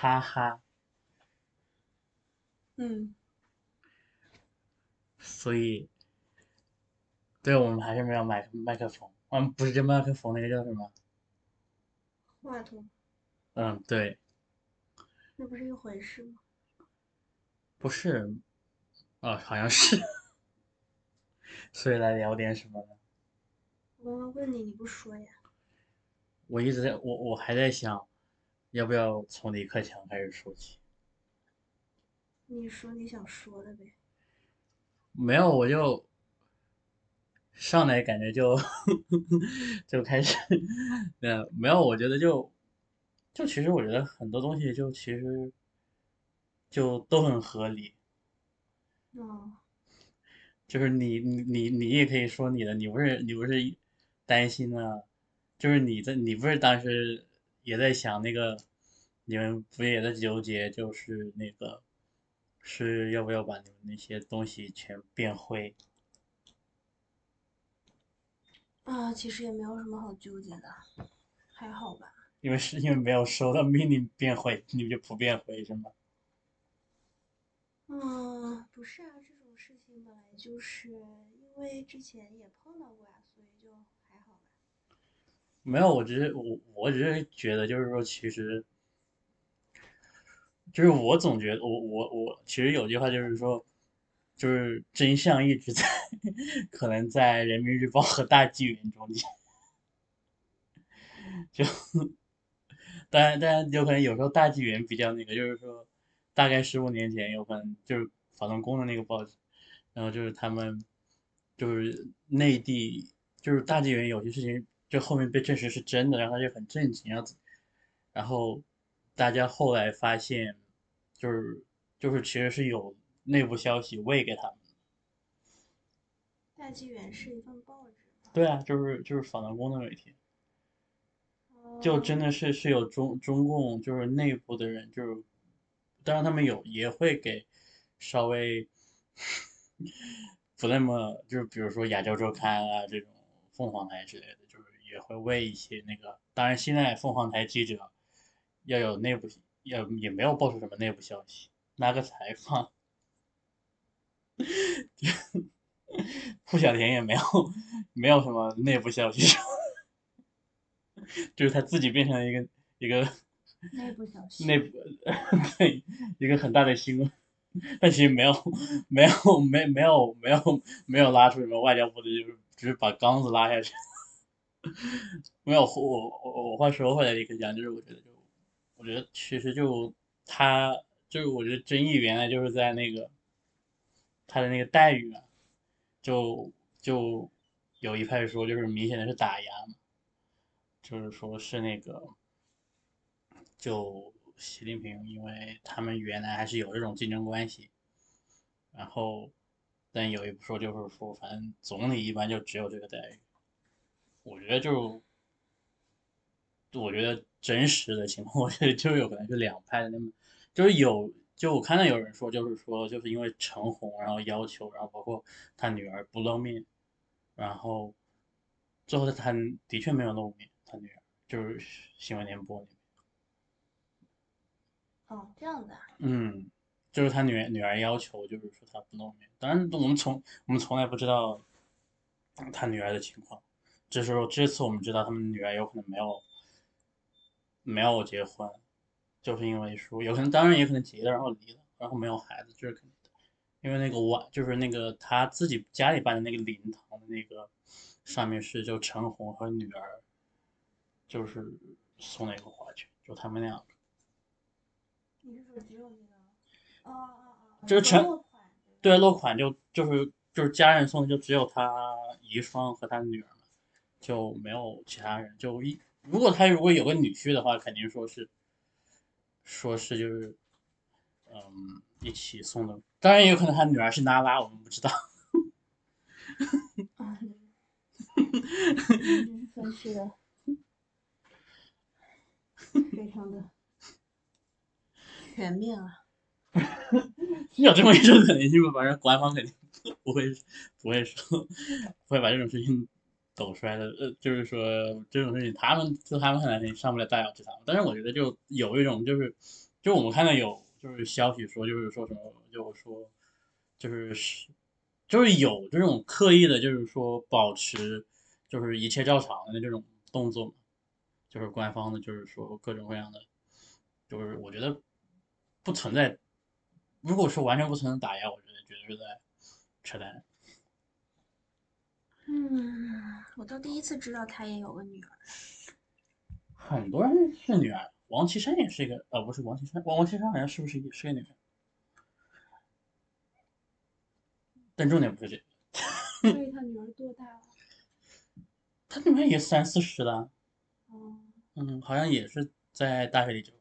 哈哈。嗯，所以，对我们还是没有买麦克风。嗯，不是这麦克风，那个叫什么？话筒，嗯，对，那不是一回事吗？不是，啊，好像是。所以来聊点什么呢？我刚刚问你，你不说呀？我一直在，我我还在想，要不要从李克强开始说起？你说你想说的呗。没有，我就上来感觉就 就开始，呃，没有，我觉得就就其实我觉得很多东西就其实就都很合理。哦，就是你你你你也可以说你的，你不是你不是担心啊？就是你在你不是当时也在想那个，你们不也在纠结，就是那个。是要不要把你们那些东西全变灰？啊，其实也没有什么好纠结的，还好吧。因为是因为没有收到命令变灰，你们就不变灰是吗？嗯，不是啊，这种事情本来就是因为之前也碰到过啊，所以就还好吧。没有，我只是我我只是觉得就是说其实。就是我总觉得，我我我其实有句话就是说，就是真相一直在，可能在人民日报和大纪元中间，就，当然当然有可能有时候大纪元比较那个，就是说，大概十五年前有可能就是法轮功的那个报纸，然后就是他们，就是内地就是大纪元有些事情就后面被证实是真的，然后他就很震惊，然后，然后。大家后来发现，就是就是其实是有内部消息喂给他们。大纪元是一份报纸。对啊，就是就是法轮功的媒体。就真的是是有中中共就是内部的人，就是当然他们有也会给稍微不那么就是比如说亚洲周刊啊这种凤凰台之类的，就是也会喂一些那个。当然现在凤凰台记者。要有内部，要也没有爆出什么内部消息，拉个采访，付小田也没有，没有什么内部消息，就是他自己变成了一个一个内部消息，内部对一个很大的新闻，但其实没有没有没没有没有没有拉出什么外交部的，就是只是把缸子拉下去，没有我我我话说回来一个讲，就是我觉得就。我觉得其实就他就是我觉得争议原来就是在那个他的那个待遇啊，就就有一派说就是明显的是打压嘛，就是说是那个就习近平，因为他们原来还是有这种竞争关系，然后但有一说就是说反正总理一般就只有这个待遇，我觉得就我觉得。真实的情况，我觉得就有可能是两派的那么，就是有，就我看到有人说，就是说，就是因为陈红，然后要求，然后包括他女儿不露面，然后最后他的确没有露面，他女儿就是新闻联播里面。哦，这样的。嗯，就是他女女儿要求，就是说他不露面，当然我们从我们从来不知道他女儿的情况，只是说这次我们知道他们女儿有可能没有。没有结婚，就是因为说有可能，当然也可能结了，然后离了，然后没有孩子，这是肯定的。因为那个晚，就是那个他自己家里办的那个灵堂的那个上面是就陈红和女儿，就是送了一个花圈，就他们两个。你是说只有那个？哦哦哦。就是陈对落款就就是就是家人送的，就只有他遗孀和他女儿就没有其他人，就一。如果他如果有个女婿的话，肯定说是，说是就是，嗯，一起送的。当然也有可能他女儿是娜拉，我们不知道。啊，分析的非常的全面啊。有这么一种可能性吗？反正官方肯定不会不会说不会把这种事情。抖出来的，呃，就是说这种事情，他们就他们可能上不了大雅之堂。但是我觉得就有一种就是就我们看到有就是消息说，就是说什么，就是说，就是是，就是有这种刻意的，就是说保持就是一切照常的这种动作嘛，就是官方的，就是说各种各样的，就是我觉得不存在，如果说完全不存在打压，我觉得绝对是在扯淡。嗯，我都第一次知道他也有个女儿。很多人是女儿，王岐山也是一个，呃，不是王岐山，王王岐山好像是不是也是个女儿？但重点不是这个，所以 他女儿多大了？他女儿也三四十了，哦，嗯，好像也是在大学里教书。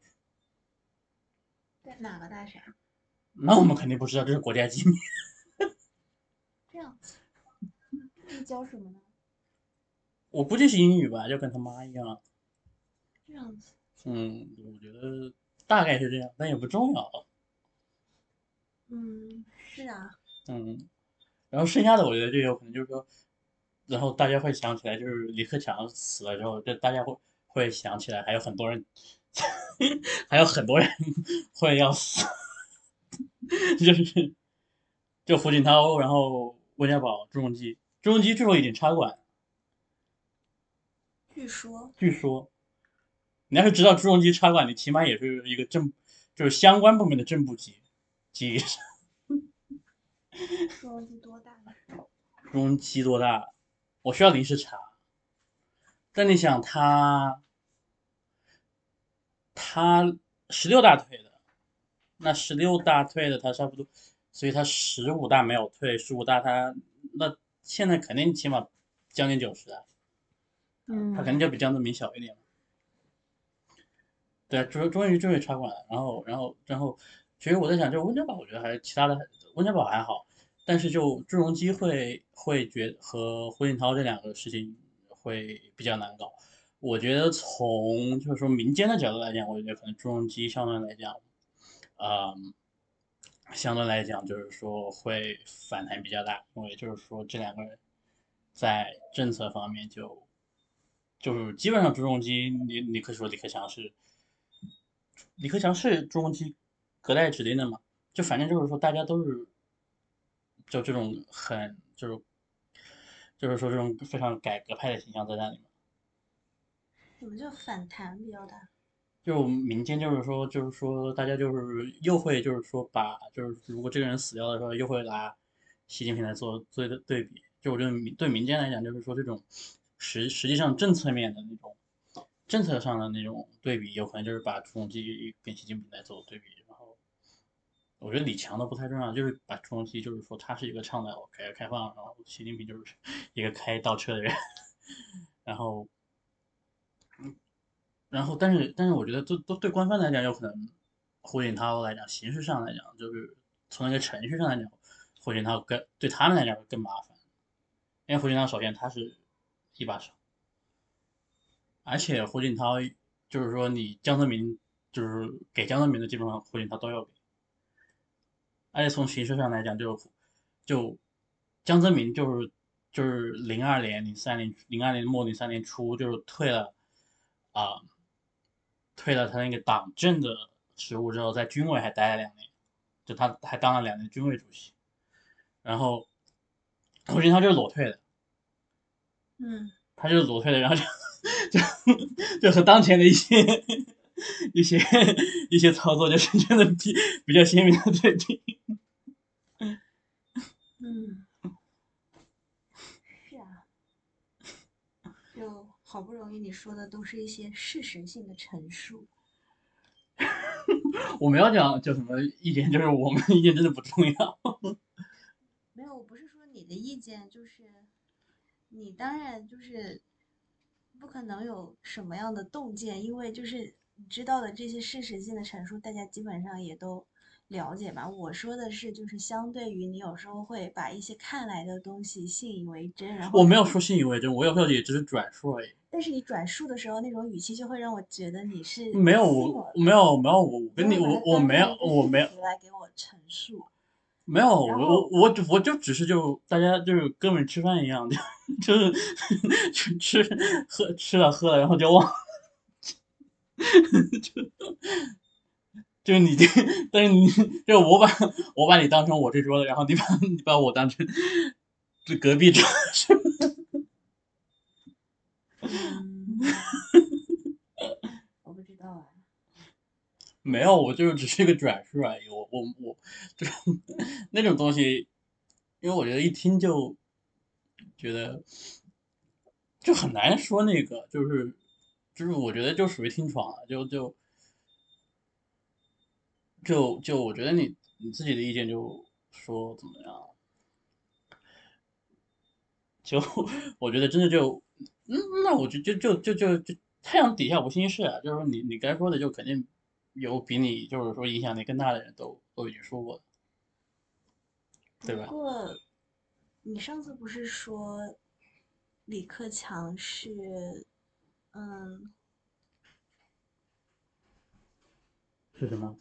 在哪个大学啊？那我们肯定不知道，这是国家机密。这样子，那教什么呢？我估计是英语吧，就跟他妈一样。这样子，嗯，我觉得大概是这样，但也不重要。嗯，是啊，嗯，然后剩下的我觉得就有可能就是说，然后大家会想起来，就是李克强死了之后，就大家会会想起来，还有很多人，还有很多人 会要死，就是就胡锦涛，然后温家宝、朱镕基，朱镕基最后已经插管，据说，据说，你要是知道朱镕基插管，你起码也是一个正，就是相关部门的正部级级以上。朱镕基多大呢？朱镕基多大？我需要临时查。但你想他，他十六大退的，那十六大退的他差不多，所以他十五大没有退，十五大他那现在肯定起码将近九十啊，嗯他肯定就比江泽民小一点嘛。对啊，终终于终于插管了，然后然后然后，其实我在想，就温家宝，我觉得还是其他的温家宝还好，但是就朱镕基会会觉和胡锦涛这两个事情会比较难搞。我觉得从就是说民间的角度来讲，我觉得可能朱镕基相对来讲，嗯，相对来讲就是说会反弹比较大，因为就是说这两个人在政策方面就就是基本上朱镕基，你你可以说李克强是李克强是朱镕基隔代指定的嘛，就反正就是说大家都是就这种很就是就是说这种非常改革派的形象在那里嘛。怎么就反弹比较大？就民间就是说，就是说，大家就是又会就是说把就是如果这个人死掉的时候，又会拿习近平来做做的对比。就我觉得对民间来讲，就是说这种实实际上政策面的那种政策上的那种对比，有可能就是把朱镕基跟习近平来做对比。然后我觉得李强都不太重要，就是把朱镕基就是说他是一个倡导改革开放，然后习近平就是 一个开倒车的人，然后。然后，但是，但是，我觉得都都对官方来讲，有可能胡锦涛来讲，形式上来讲，就是从那个程序上来讲，胡锦涛更对他们来讲更麻烦，因为胡锦涛首先他是一把手，而且胡锦涛就是说你江泽民就是给江泽民的基本上胡锦涛都要给，而且从形式上来讲，就就江泽民就是就是零二年、零三年、零二年末、零三年初就是退了啊。退了他那个党政的职务之后，在军委还待了两年，就他还当了两年军委主席。然后胡锦涛就是裸退的，嗯，他就是裸退的，然后就就就和当前的一些一些一些操作，就是真的比比较鲜明的对比。嗯，是啊，就好不容易你说的都是一些事实性的陈述。我们要讲叫什么意见，就是我们的意见真的不重要。没有，我不是说你的意见，就是你当然就是不可能有什么样的洞见，因为就是你知道的这些事实性的陈述，大家基本上也都了解吧。我说的是，就是相对于你有时候会把一些看来的东西信以为真，然后我没有说信以为真，我有时候也只是转述而已。但是你转述的时候，那种语气就会让我觉得你是没有我没有没有我我跟你我我没有我没有来给我陈述。没有，我我我就我就只是就大家就是哥们吃饭一样，就就是吃吃喝吃了喝了，然后就忘了，就 就是你这，但是你就是我把我把你当成我这桌的，然后你把你把我当成这隔壁桌，是吧？嗯，我不知道啊。没有，我就是只是一个转述而已。我我我就是那种东西，因为我觉得一听就觉得就很难说那个，就是就是我觉得就属于听爽了，就就就就我觉得你你自己的意见就说怎么样，就 我觉得真的就嗯，那我就就就就就就太阳底下无心事啊，就是说你你该说的就肯定有比你就是说影响力更大的人都都已经说过了，对吧不？过，你上次不是说李克强是，嗯，是什么？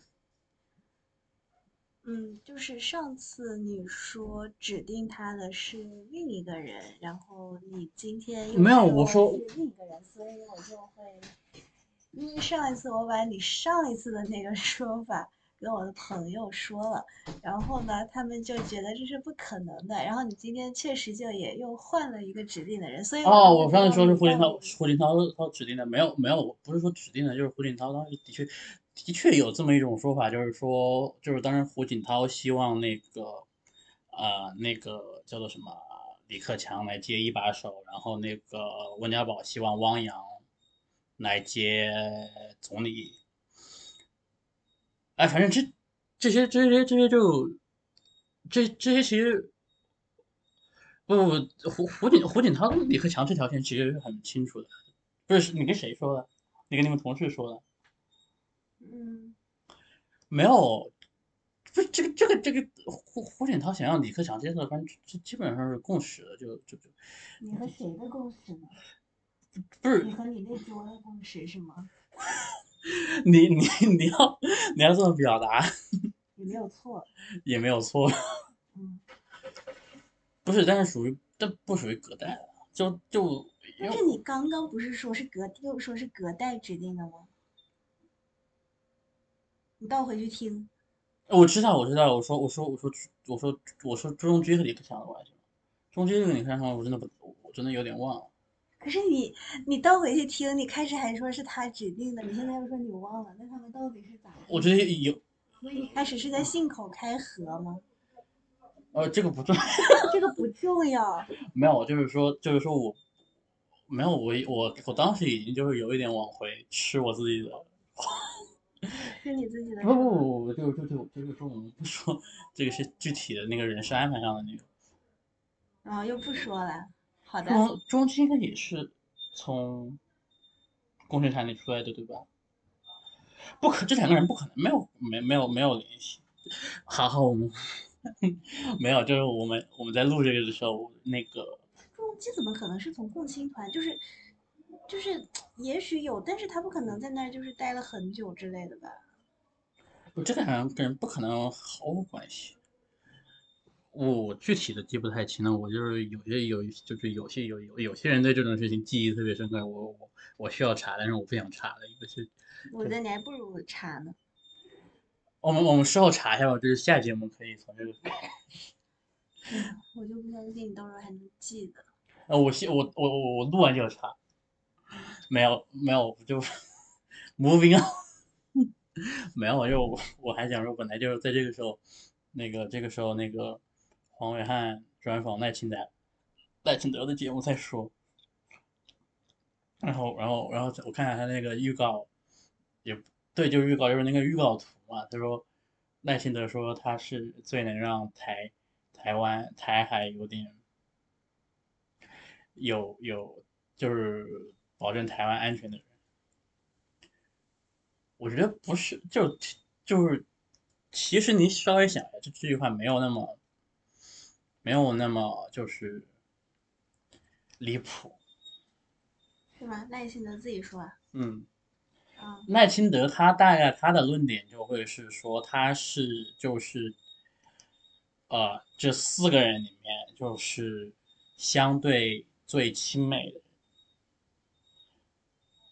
嗯，就是上次你说指定他的是另一个人，然后你今天又没有我说是另一个人，所以我就会，因为上一次我把你上一次的那个 说法跟我的朋友说了，然后呢，他们就觉得这是不可能的，然后你今天确实就也又换了一个指定的人，所以哦，我上次说是胡锦涛，胡锦涛他指定的，没有没有，不是说指定的，就是胡锦涛当时的确的确有这么一种说法，就是说就是当时胡锦涛希望那个呃那个叫做什么李克强来接一把手，然后那个温家宝希望汪洋来接总理，哎，反正这这些这些这些就这这些其实。不不不，胡胡锦胡锦涛李克强这条线其实是很清楚的，不是你跟谁说的？你跟你们同事说的？嗯，没有，不是这个这个这个胡胡锦涛想让李克强接受的关，这基本上是共识的，就就就你和谁的共识呢？不是你和你那桌的共识是吗？你你你要你要这么表达 也没有错，也没有错，嗯。不是，但是属于但不属于隔代的，就就但是你刚刚不是说是隔又说是隔代指定的吗？你倒回去听，我知道我知道，我说我说我说我说我说朱中军和李克强的关系，朱镕基跟李克强我真的不我真的有点忘了。可是你你倒回去听，你开始还说是他指定的，你现在又说你忘了，那他们到底是咋？我觉得有所以你开始是在信口开河吗？呃这个不重要。这个不重要，没有，就是说，就是说我没有，我我我当时已经就是有一点往回吃我自己的，是你自己的不不事吗不不，就就就就是说我们不说这个是具体的那个人事安排上的那个，然后又不说了。好的，中中期应该也是从工程厂里出来的，对吧？不可，这两个人不可能没有没没有没有联系。好好，我们 没有，就是我们我们在录这个的时候，那个中基怎么可能是从共青团？就是就是也许有，但是他不可能在那儿就是待了很久之类的吧？我这个好像跟人不可能毫无关系。我具体的记不太清了，我就是有些有就是有些有有有些人对这种事情记忆特别深刻，我我我需要查，但是我不想查的一个是，我觉得你还不如查呢。我们我们事后查一下吧，就是下节目可以从这个，我就不相信你到时候还能记得。呃，我先我我我我录完就要查，没有没有就 moving on，没有就我我还想说，本来就是在这个时候，那个这个时候那个黄伟汉专访赖清德赖清德的节目再说，然后然后然后我看看他那个预告，也对，就是预告就是那个预告图嘛，他说赖清德说他是最能让台台湾台海有点有有就是保证台湾安全的人。我觉得不是，就就是，其实你稍微想一下，这这句话没有那么，没有那么就是离谱。是吗？赖清德自己说啊。嗯，啊，赖清德他大概他的论点就会是说他是就是，呃，这四个人里面就是相对最亲美的人。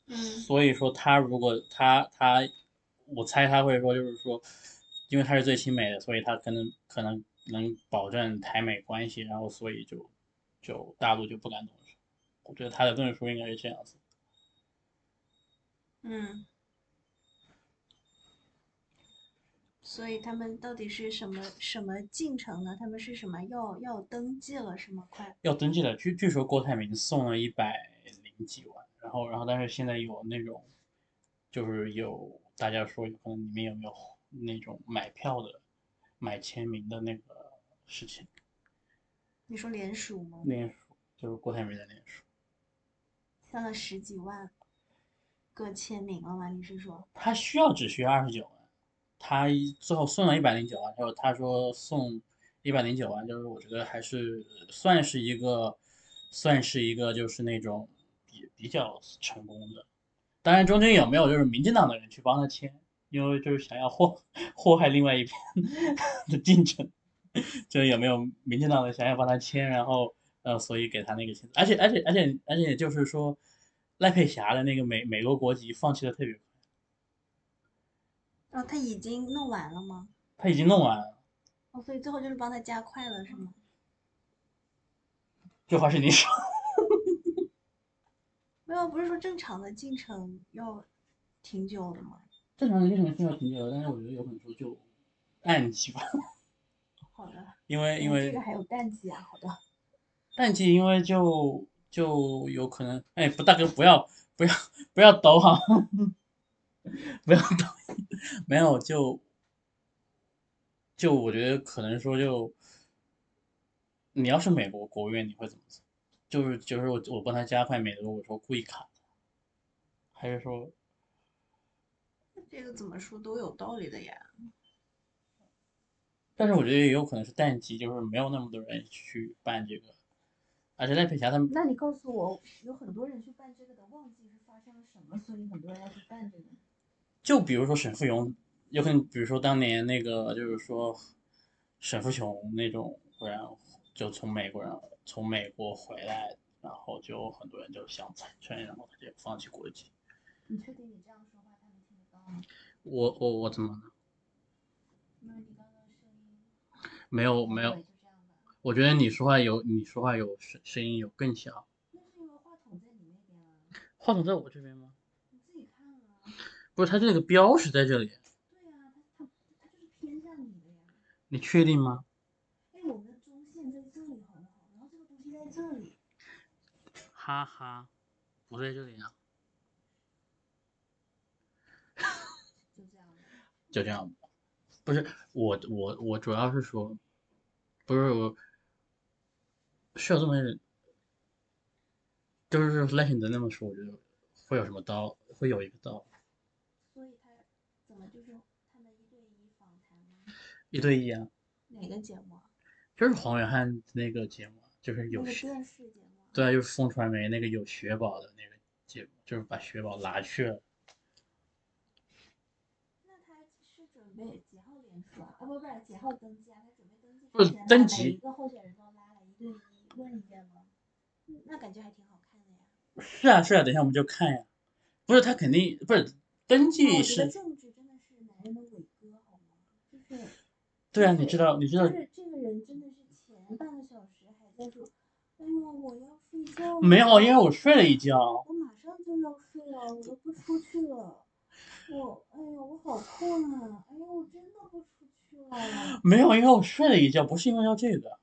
嗯所以说他如果他他，我猜他会说，就是说，因为他是最亲美的，所以他可能可能能保证台美关系，然后所以就就大陆就不敢动手。我觉得他的论述应该是这样子。嗯。所以他们到底是什么什么进程呢？他们是什么要要登记了是吗？快要登记了。据据说郭台铭送了一百零几万，然后然后但是现在有那种，就是有大家说可能你们有没有那种买票的、买签名的那个事情。你说联署吗？联署就是郭台铭的联署，送了十几万个签名了吗？你是说？他需要只需要二十九万。他最后送了一百零九万，他说他说送一百零九万，就是我觉得还是算是一个，算是一个就是那种比比较成功的。当然中间有没有就是民进党的人去帮他签，因为就是想要祸祸害另外一边的进程，就是有没有民进党的想要帮他签，然后呃所以给他那个签，而且而且而且而且就是说赖佩霞的那个美美国国籍放弃的特别快。哦，他已经弄完了吗？他已经弄完了。哦，所以最后就是帮他加快了，是吗？这话是你说。没有，不是说正常的进程要挺久的吗？正常的进程是要挺久的，但是我觉得有可能说就淡季吧。好的。因为因为这个还有淡季啊，好的。淡季，因为就就有可能，哎，不，大哥不要不要不要抖哈。不要抖，没有就就我觉得可能说就你要是美国国务院你会怎么做？就是就是我我帮他加快美国，我说故意卡，还是说这个怎么说都有道理的呀？但是我觉得也有可能是淡季，就是没有那么多人去办这个，而且赖佩霞他们，那你告诉我，有很多人去办这个的，旺季是发生了什么，所以很多人要去办这个。就比如说沈富雄，有可能比如说当年那个就是说沈富雄那种，然后就从美国人从美国回来，然后就很多人就想参选，然后他就放弃国籍。你确定你这样说话他们听得到吗？我我我怎么了？没有你刚刚声音。没有没有。我觉得你说话有你说话有声声音有更小。那是因为话筒在你那边啊。话筒在我这边吗？你自己看啊不是，它这个标识在这里。对呀，它它它就是偏向你的呀。你确定吗？哎，我们的中线在这里，好不好？然后这里。哈哈，不在这里啊。就这样。就这样。不是我我我主要是说，不是我需要这么，就是类型的那么说，我觉得会有什么刀，会有一个刀。一对一啊？哪个节目？就是黄远汉那个节目，就是有电视节目。对啊，就是风传媒那个有雪宝的那个节目，就是把雪宝拉去了。那他是准备几号联署啊？啊不不是几号登记啊？他准备登记。不是登记。每一个候选人都拉了一对一问一下吗？那感觉还挺好看的呀。是啊是啊，等一下我们就看呀。不是他肯定不是登记是。政治真的是男人的伟哥好吗？就是。对啊，你知道，你知道，这个人真的是前半个小时还在说，哎呦，我要睡觉。没有，因为我睡了一觉。我马上就要睡了，我都不出去了。我，哎呦，我好困啊！哎呦，我真的不出去了。没有，因为我睡了一觉，不是因为要这个。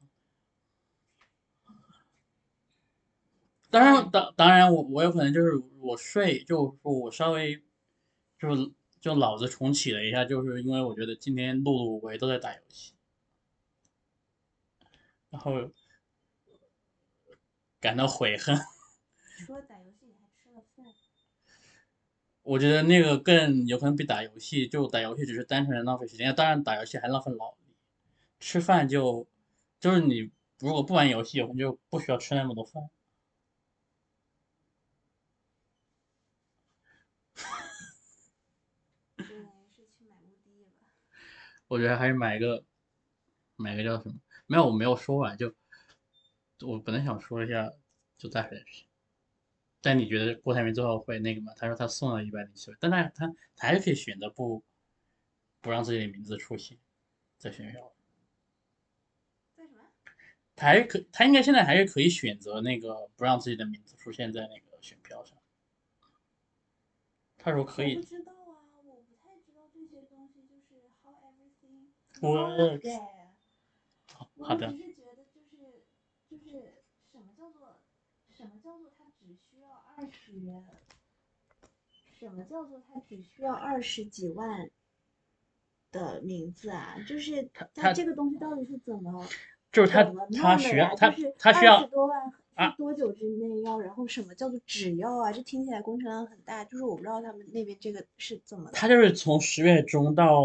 当然，当当然，我我有可能就是我睡，就说我稍微就是。就脑子重启了一下，就是因为我觉得今天碌碌无为都在打游戏，然后感到悔恨。除了打游戏，你还吃了饭？我觉得那个更有可能比打游戏，就打游戏只是单纯的浪费时间，当然打游戏还浪费脑力。吃饭就就是你如果不玩游戏，可能就不需要吃那么多饭。我觉得还是买一个，买个叫什么？没有，我没有说完，就我本来想说一下，就再回去。但你觉得郭台铭最后会那个吗？他说他送了一百零七万，但他他他还是可以选择不不让自己的名字出现在选票。在什么？他还是可，他应该现在还是可以选择那个不让自己的名字出现在那个选票上。他说可以我不，知道啊，我不太知道这些东西，就是 how everything works 我好的只是觉得就是就是什么叫做什么叫做它只需要二十，什么叫做它只需要二十几万的名字啊？就是它它这个东西到底是怎么就是他他的呀需要他就是他需要多万多久之内要？然后什么叫做只要啊？这听起来工程量很大，就是我不知道他们那边这个是怎么。他就是从十月中到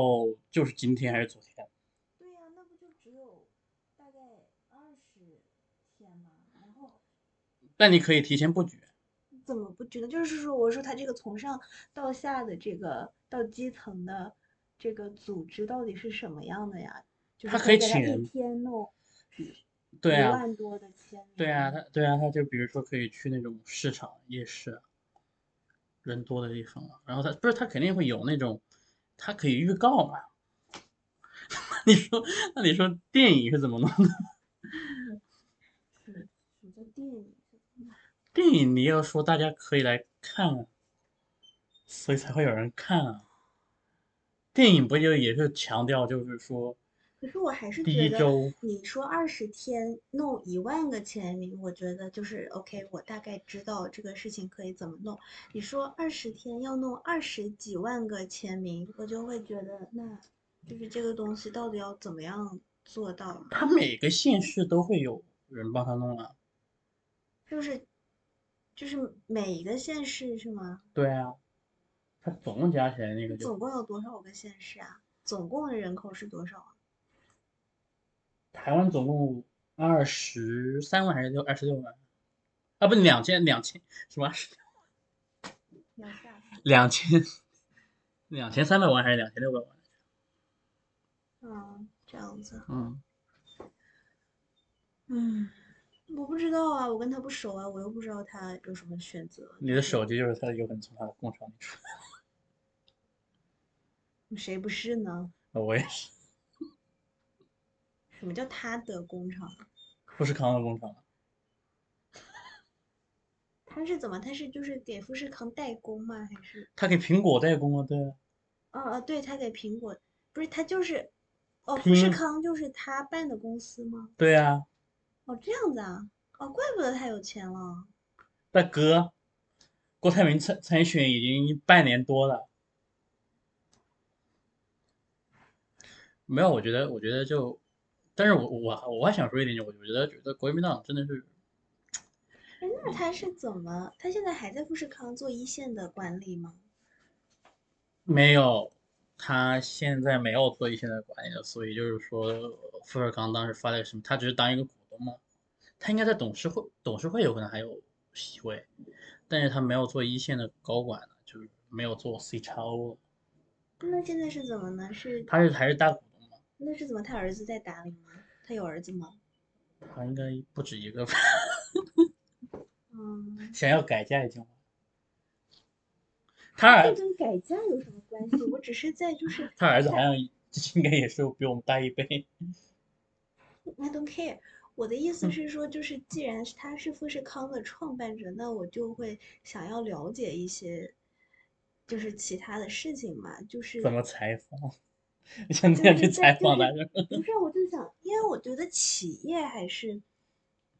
就是今天还是昨天，对呀、那不就只有大概二十天吗？然后但你可以提前布局。怎么布局呢？就是说，我说他这个从上到下的这个到基层的这个组织到底是什么样的呀？就是他可以给他一天弄对啊，一万多的签名。对啊，他对啊，他就比如说可以去那种市场、夜市啊，人多的地方啊，然后他不是他肯定会有那种，他可以预告嘛。你说，那你说电影是怎么弄的？是什么叫电影？电影你要说大家可以来看啊，所以才会有人看啊。电影不就也是强调就是说可是我还是第觉得你说二十天弄一万个签名，我觉得就是 OK，我大概知道这个事情可以怎么弄。你说二十天要弄二十几万个签名，我就会觉得那就是这个东西到底要怎么样做到？他每个县市都会有人帮他弄啊。就是就是每一个县市是吗？对啊，它总共加起来那个就总共有多少个县市啊？总共的人口是多少啊？台湾总共二十三万还是六二十六万？啊，不，两千两千什么？两千两千三百万还是两千六百万？嗯，这样子。嗯，嗯，我不知道啊，我跟他不熟啊，我又不知道他有什么选择。你的手机就是他有可能从他的工厂里出来 谁不是呢？的，我也是，什么叫他的工厂？富士康的工厂。他是怎么？他是就是给富士康代工吗？还是？他给苹果代工啊，对啊，哦哦，对，他给苹果，不是他就是，哦，富士康就是他办的公司吗？对啊，哦，这样子啊，哦，怪不得他有钱了。大哥，郭台铭参参选已经半年多了。没有，我觉得，我觉得就，但是我我我还想说一点，就我觉得觉得国民党真的是哎，那他是怎么？他现在还在富士康做一线的管理吗？没有，他现在没有做一线的管理了，所以就是说，富士康当时发了个什么，他只是当一个他应该在董事会，董事会有可能还有席位，但是他没有做一线的高管了，就是没有做 C 叉 O，那现在是怎么呢？是他是还是大股东吗，那是怎么？他儿子在打理吗？他有儿子吗？他应该不止一个吧，嗯，想要改嫁已经，他儿这跟改嫁有什么关系？我只是在就是 他儿子好像应该也是比我们大一辈，I don't care。我的意思嗯是说，就是既然是他是富士康的创办者，那我就会想要了解一些，就是其他的事情嘛，就是怎么采访？你想这就是样去采访他？不是，我就想，因为我觉得企业还是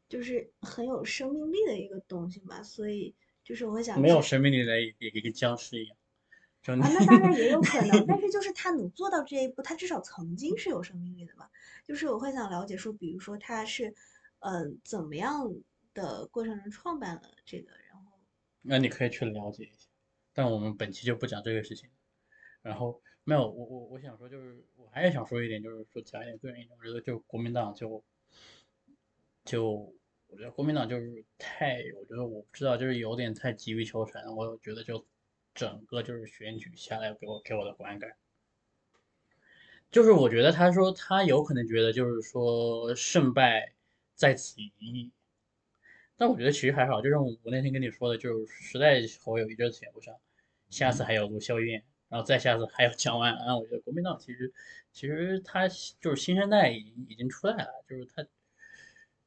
就是很有生命力的一个东西嘛，所以就是我想没有生命力的也也跟僵尸一样，啊，那当然也 有可能，但是就是他能做到这一步，他至少曾经是有生命力的嘛。就是我会想了解说，比如说他是，呃，怎么样的过程中创办了这个，然后那你可以去了解一下，但我们本期就不讲这个事情。然后没有，我我我想说就是，我还是想说一点，就是说讲一点个人意见，我觉得就国民党就就我觉得国民党就是太，我觉得我不知道，就是有点太急于求成，我觉得就整个就是选举下来给我给我的观感。就是我觉得他说他有可能觉得就是说胜败在此一役，但我觉得其实还好，就像我那天跟你说的，就是实在侯友谊这次选不上，下次还有卢秀燕，然后再下次还要讲完啊。我觉得国民党其实其实他就是新生代已经已经出来了，就是他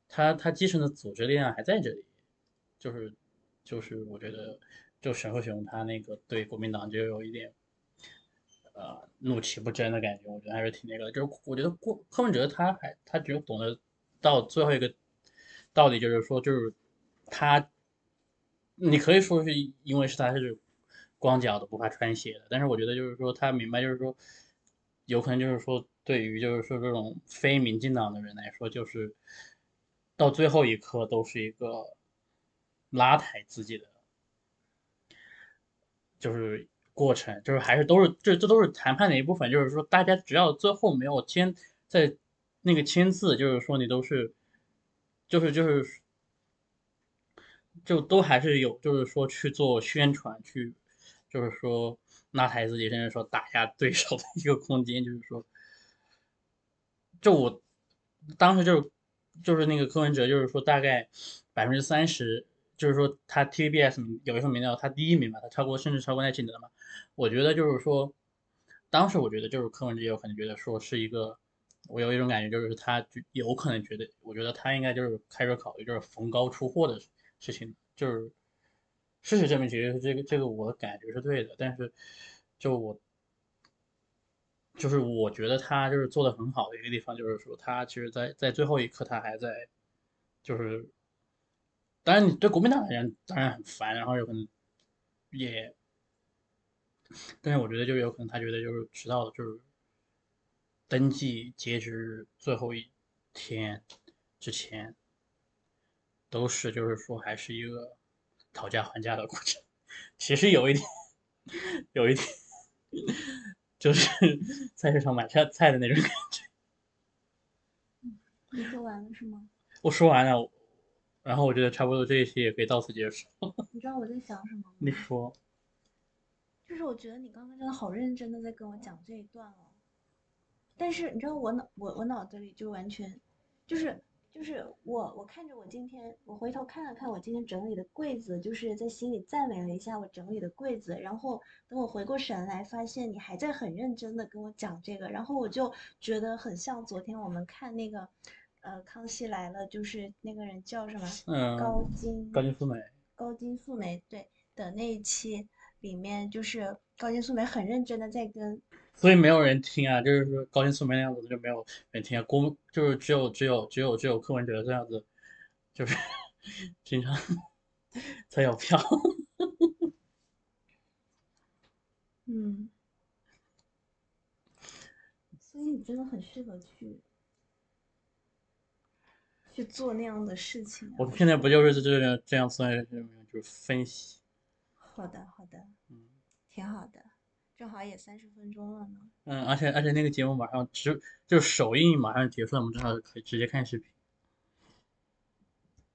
他他基层的组织力量还在这里，就是就是我觉得就沈鹤雄他那个对国民党就有一点呃怒其不争的感觉，我觉得还是挺那个。就是我觉得郭柯文哲他还他只有懂得到最后一个道理，就是说就是他。你可以说是因为是他是光脚的不怕穿鞋的，但是我觉得就是说他明白就是说，有可能就是说对于就是说这种非民进党的人来说，就是到最后一刻都是一个拉抬自己的，就是过程，就是还是都是这这都是谈判的一部分，就是说大家只要最后没有签在那个签字，就是说你都是就是就是。就都还是有，就是说去做宣传，去就是说拉抬自己，甚至说打压对手的一个空间。就是说，就我当时就是就是那个柯文哲，就是说大概百分之三十，就是说他 TVBS 有一份民调，他第一名嘛，他超过甚至超过赖清德嘛。我觉得就是说，当时我觉得就是柯文哲有可能觉得说是一个，我有一种感觉就是他就有可能觉得，我觉得他应该就是开始考虑就是逢高出货的。事情就是事实证明，其实这个这个我的感觉是对的，但是就我就是我觉得他就是做的很好的一个地方，就是说他其实，在在最后一刻他还在就是当然你对国民党的人当然很烦，然后有可能也，但是我觉得就有可能他觉得就是迟到了，就是登记截止最后一天之前。都是，就是说，还是一个讨价还价的过程。其实有一点，有一点，就是菜市场买菜菜的那种感觉。你说完了是吗？我说完了，然后我觉得差不多这一期也可以到此结束。你知道我在想什么吗？你说。就是我觉得你刚刚真的好认真的在跟我讲这一段哦。但是你知道我脑我我脑子里就完全就是。就是我，我看着我今天，我回头看了看我今天整理的柜子，就是在心里赞美了一下我整理的柜子。然后等我回过神来，发现你还在很认真的跟我讲这个，然后我就觉得很像昨天我们看那个，呃，《康熙来了》，就是那个人叫什么？嗯。高金。高金素梅。高金素梅对的那一期里面，就是高金素梅很认真的在跟。所以没有人听啊，就是说高金素梅那样子就没有人听啊。公就是只有只有只有只有柯文哲这样子，就是 经常才有票。嗯，所以你真的很适合去去做那样的事情。我现在不就是这样这样算，就是分析。好的，好的，嗯，挺好的。正好也三十分钟了呢。嗯，而且而且那个节目马上直就是首映马上结束了，我们正好可以直接看视频。